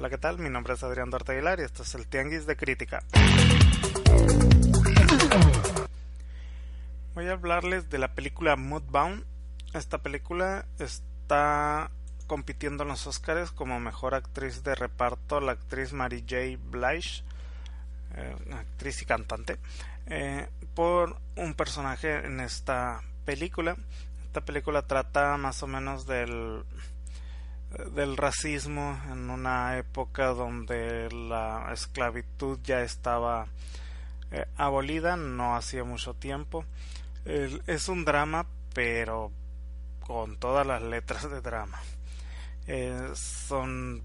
Hola, ¿qué tal? Mi nombre es Adrián Duarte Aguilar y esto es el Tianguis de Crítica. Voy a hablarles de la película Moodbound. Esta película está compitiendo en los Oscars como mejor actriz de reparto la actriz Mary J. Blige, eh, actriz y cantante, eh, por un personaje en esta película. Esta película trata más o menos del del racismo en una época donde la esclavitud ya estaba eh, abolida, no hacía mucho tiempo. es un drama, pero con todas las letras de drama. Eh, son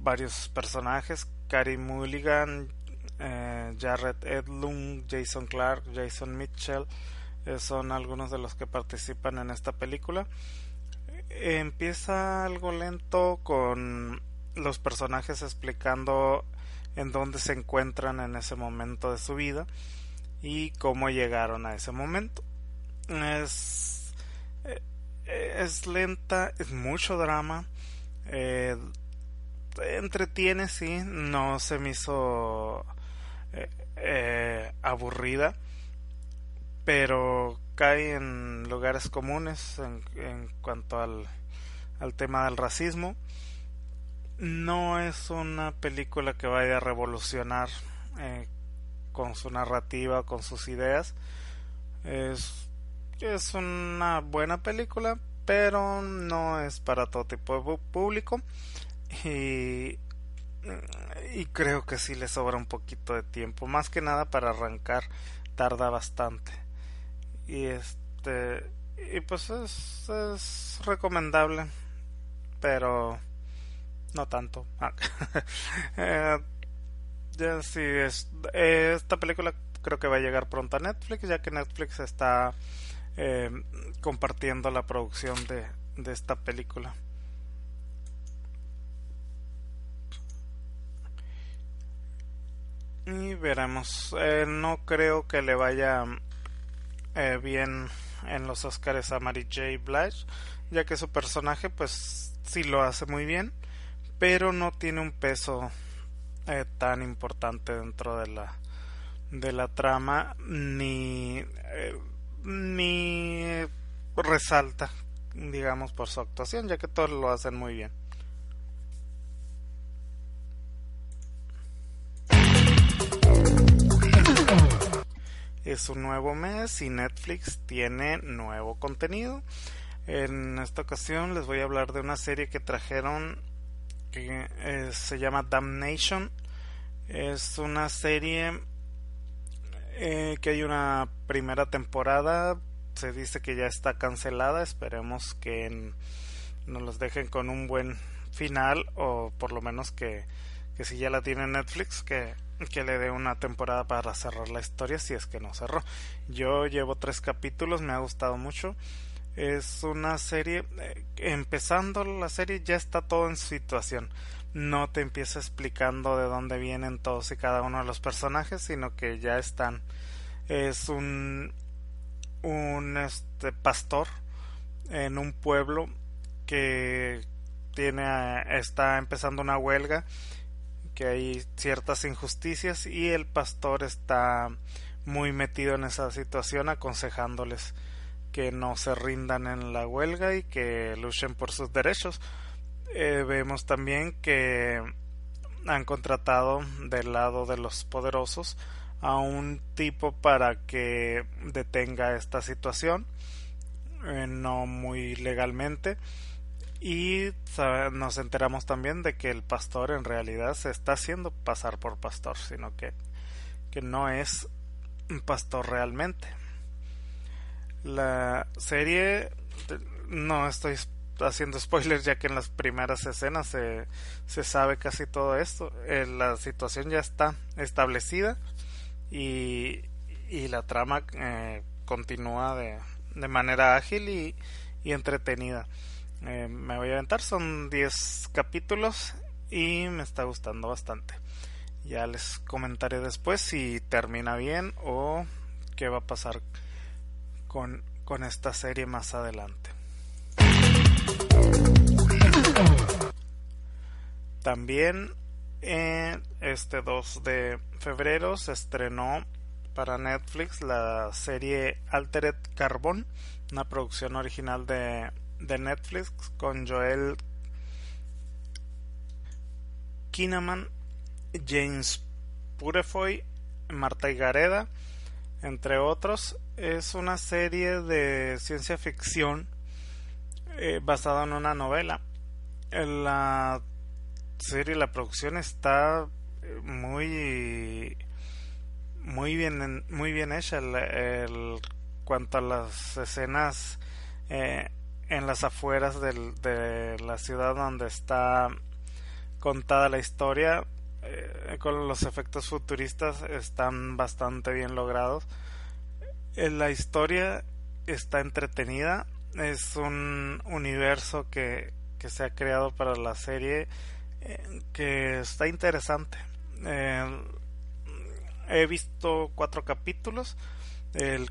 varios personajes, Carey Mulligan, eh, Jared Edlund, Jason Clark, Jason Mitchell, son algunos de los que participan en esta película empieza algo lento con los personajes explicando en dónde se encuentran en ese momento de su vida y cómo llegaron a ese momento. Es, eh, es lenta, es mucho drama, eh, entretiene, sí, no se me hizo eh, aburrida, pero cae en lugares comunes en, cuanto al, al tema del racismo. No es una película que vaya a revolucionar eh, con su narrativa, con sus ideas. Es, es una buena película, pero no es para todo tipo de público. Y, y creo que sí le sobra un poquito de tiempo. Más que nada para arrancar tarda bastante y este y pues es, es recomendable pero no tanto. Ah, eh, ya sí es esta película creo que va a llegar pronto a Netflix ya que Netflix está eh, compartiendo la producción de, de esta película. Y veremos. Eh, no creo que le vaya eh, bien en los Oscars a Mary J. Blige, ya que su personaje pues sí lo hace muy bien, pero no tiene un peso eh, tan importante dentro de la de la trama ni eh, ni resalta digamos por su actuación ya que todos lo hacen muy bien Es un nuevo mes y Netflix tiene nuevo contenido. En esta ocasión les voy a hablar de una serie que trajeron que eh, se llama Damnation. Es una serie eh, que hay una primera temporada. Se dice que ya está cancelada. Esperemos que nos los dejen con un buen final o por lo menos que, que si ya la tiene Netflix que que le dé una temporada para cerrar la historia si es que no cerró. Yo llevo tres capítulos, me ha gustado mucho. Es una serie, eh, empezando la serie ya está todo en situación. No te empieza explicando de dónde vienen todos y cada uno de los personajes, sino que ya están. Es un un este pastor en un pueblo que tiene está empezando una huelga que hay ciertas injusticias y el pastor está muy metido en esa situación aconsejándoles que no se rindan en la huelga y que luchen por sus derechos. Eh, vemos también que han contratado del lado de los poderosos a un tipo para que detenga esta situación, eh, no muy legalmente, y nos enteramos también de que el pastor en realidad se está haciendo pasar por pastor, sino que, que no es un pastor realmente. La serie, no estoy haciendo spoilers ya que en las primeras escenas se, se sabe casi todo esto. Eh, la situación ya está establecida y, y la trama eh, continúa de, de manera ágil y, y entretenida. Eh, me voy a aventar, son 10 capítulos y me está gustando bastante. Ya les comentaré después si termina bien o qué va a pasar con, con esta serie más adelante. También este 2 de febrero se estrenó para Netflix la serie Altered Carbon, una producción original de, de Netflix con Joel Kinnaman, James Purefoy, Marta Gareda entre otros. Es una serie de ciencia ficción eh, basada en una novela. La serie, la producción está eh, muy muy bien muy bien hecha el, cuanto a las escenas eh, en las afueras de la ciudad donde está contada la historia eh, con los efectos futuristas están bastante bien logrados eh, la historia está entretenida es un universo que, se ha creado para la serie que está interesante he visto cuatro capítulos. El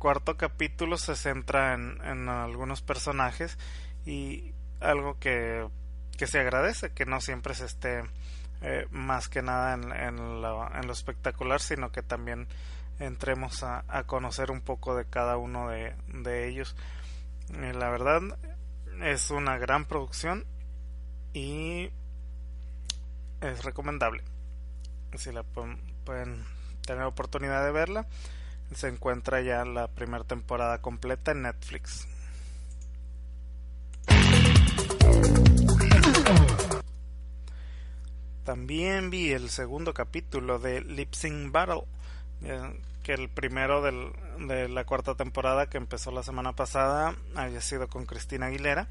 cuarto capítulo se centra en, algunos personajes y algo que, que, se agradece, que no siempre se esté eh, más que nada en, en, lo, espectacular, sino que también entremos a, conocer un poco de cada uno de, de ellos. La verdad es una gran producción y es recomendable. Si la pueden tener oportunidad de verla, se encuentra ya la primera temporada completa en Netflix. También vi el segundo capítulo de Lip Sync Battle, eh, que el primero de la cuarta temporada que empezó la semana pasada había sido con Cristina Aguilera.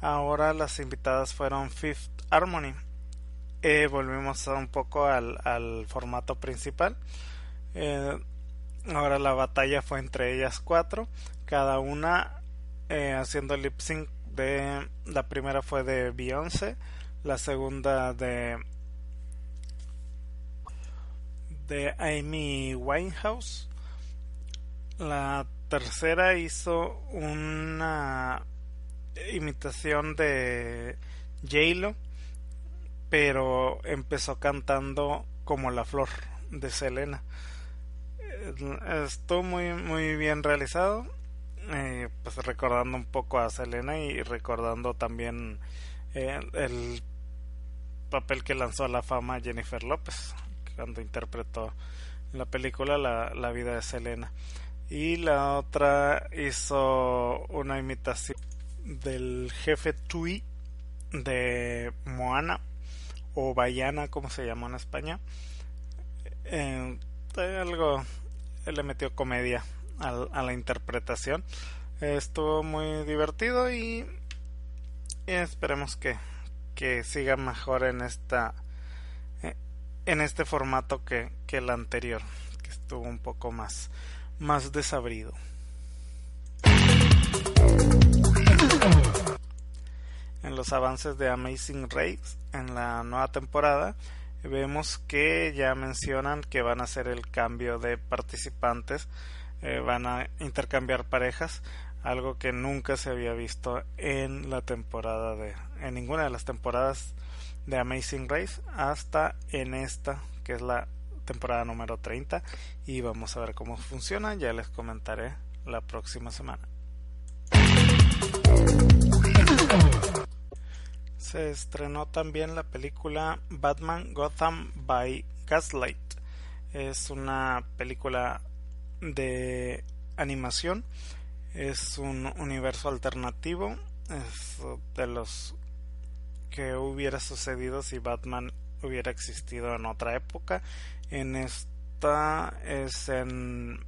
Ahora las invitadas fueron Fifth Harmony eh, volvimos un poco al, al formato principal. Eh, ahora la batalla fue entre ellas cuatro, cada una eh, haciendo lip sync de la primera fue de Beyoncé, la segunda de de Amy Winehouse, la tercera hizo una imitación de J-Lo pero empezó cantando como la flor de Selena. Estuvo muy, muy bien realizado, eh, pues recordando un poco a Selena y recordando también eh, el papel que lanzó a la fama Jennifer López cuando interpretó la película la, la vida de Selena. Y la otra hizo una imitación del jefe Tui de Moana o Bayana, como se llamó en España. Eh, algo le metió comedia a, la interpretación. Estuvo muy divertido y, esperemos que, que, siga mejor en esta eh, en este formato que, que el anterior, que estuvo un poco más, más desabrido en los avances de Amazing Race en la nueva temporada vemos que ya mencionan que van a hacer el cambio de participantes eh, van a intercambiar parejas algo que nunca se había visto en la temporada de en ninguna de las temporadas de Amazing Race hasta en esta que es la temporada número 30 y vamos a ver cómo funciona ya les comentaré la próxima semana se estrenó también la película Batman Gotham by Gaslight. Es una película de animación. Es un universo alternativo. Es de los que hubiera sucedido si Batman hubiera existido en otra época. En esta es en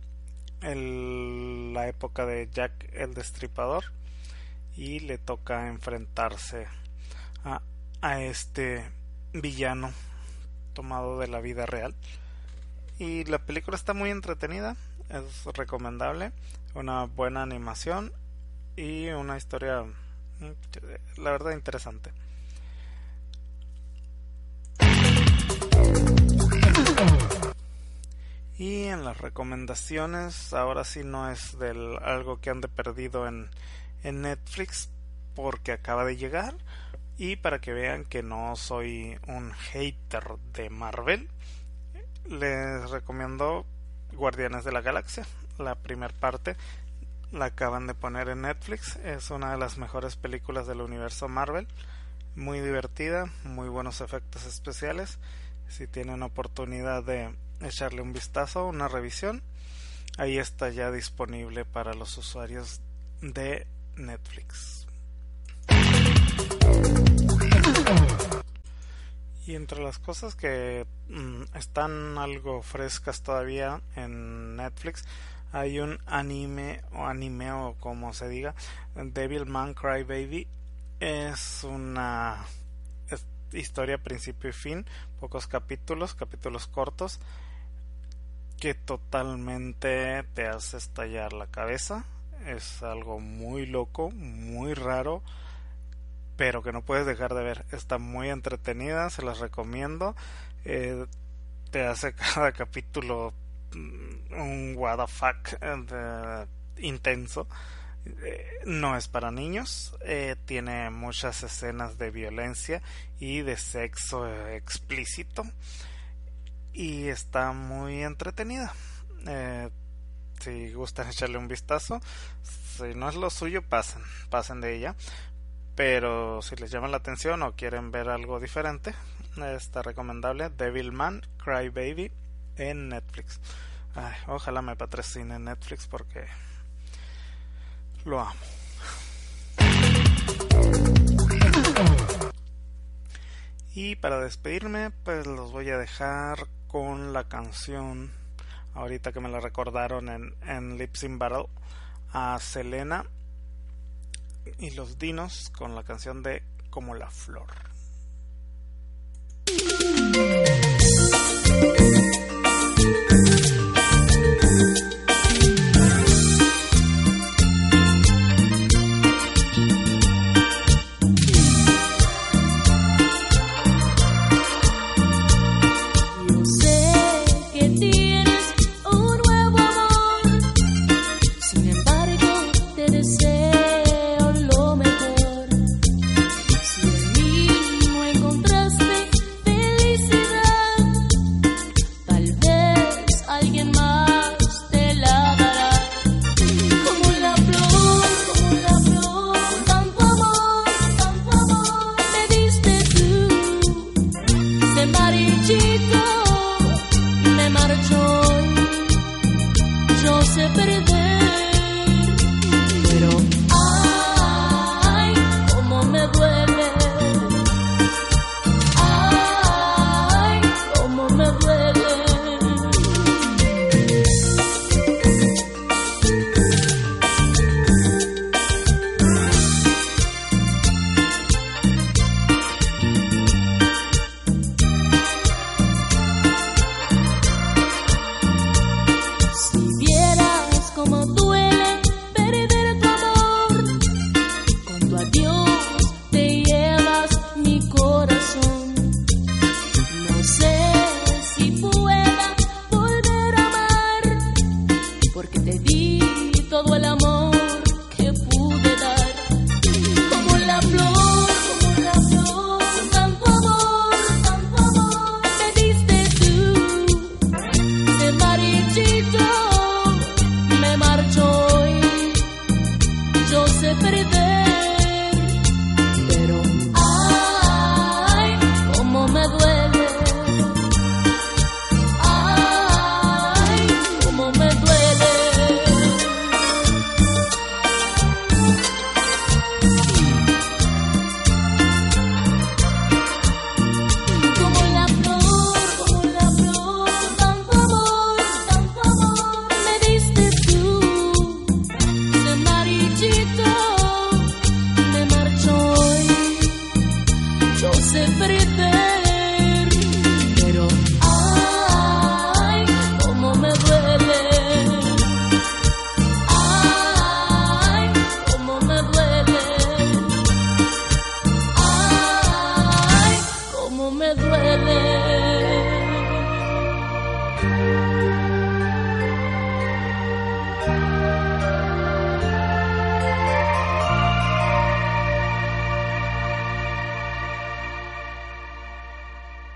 la época de Jack el Destripador y le toca enfrentarse a, este villano tomado de la vida real. Y la película está muy entretenida, es recomendable, una buena animación y una historia, mm, la verdad, interesante. Y en las recomendaciones, ahora sí no es del algo que han de perdido en, en Netflix porque acaba de llegar Y para que vean que no soy un hater de Marvel, les recomiendo Guardianes de la Galaxia, la primera parte. La acaban de poner en Netflix. Es una de las mejores películas del universo Marvel. Muy divertida, muy buenos efectos especiales. Si tienen oportunidad de echarle un vistazo, una revisión, ahí está ya disponible para los usuarios de Netflix. Y entre las cosas que mm, están algo frescas todavía en Netflix, hay un anime o anime o como se diga, Devil Man Cry Baby. Es una historia principio y fin, pocos capítulos, capítulos cortos, que totalmente te hace estallar la cabeza. Es algo muy loco, muy raro pero que no puedes dejar de ver. Está muy entretenida, se las recomiendo. Eh, te hace cada capítulo mm, un what the fuck eh, intenso. Eh, no es para niños, tiene muchas escenas de violencia y de sexo explícito y está muy entretenida. si gustan echarle un vistazo, si no es lo suyo, pasen, pasen de ella pero si les llama la atención o quieren ver algo diferente, está recomendable Devilman Cry Baby en Netflix. ojalá me patrocine Netflix porque lo amo. Y para despedirme, pues los voy a dejar con la canción, ahorita que me la recordaron en, en Lip Battle, a Selena y los dinos con la canción de Como la Flor. Me duele.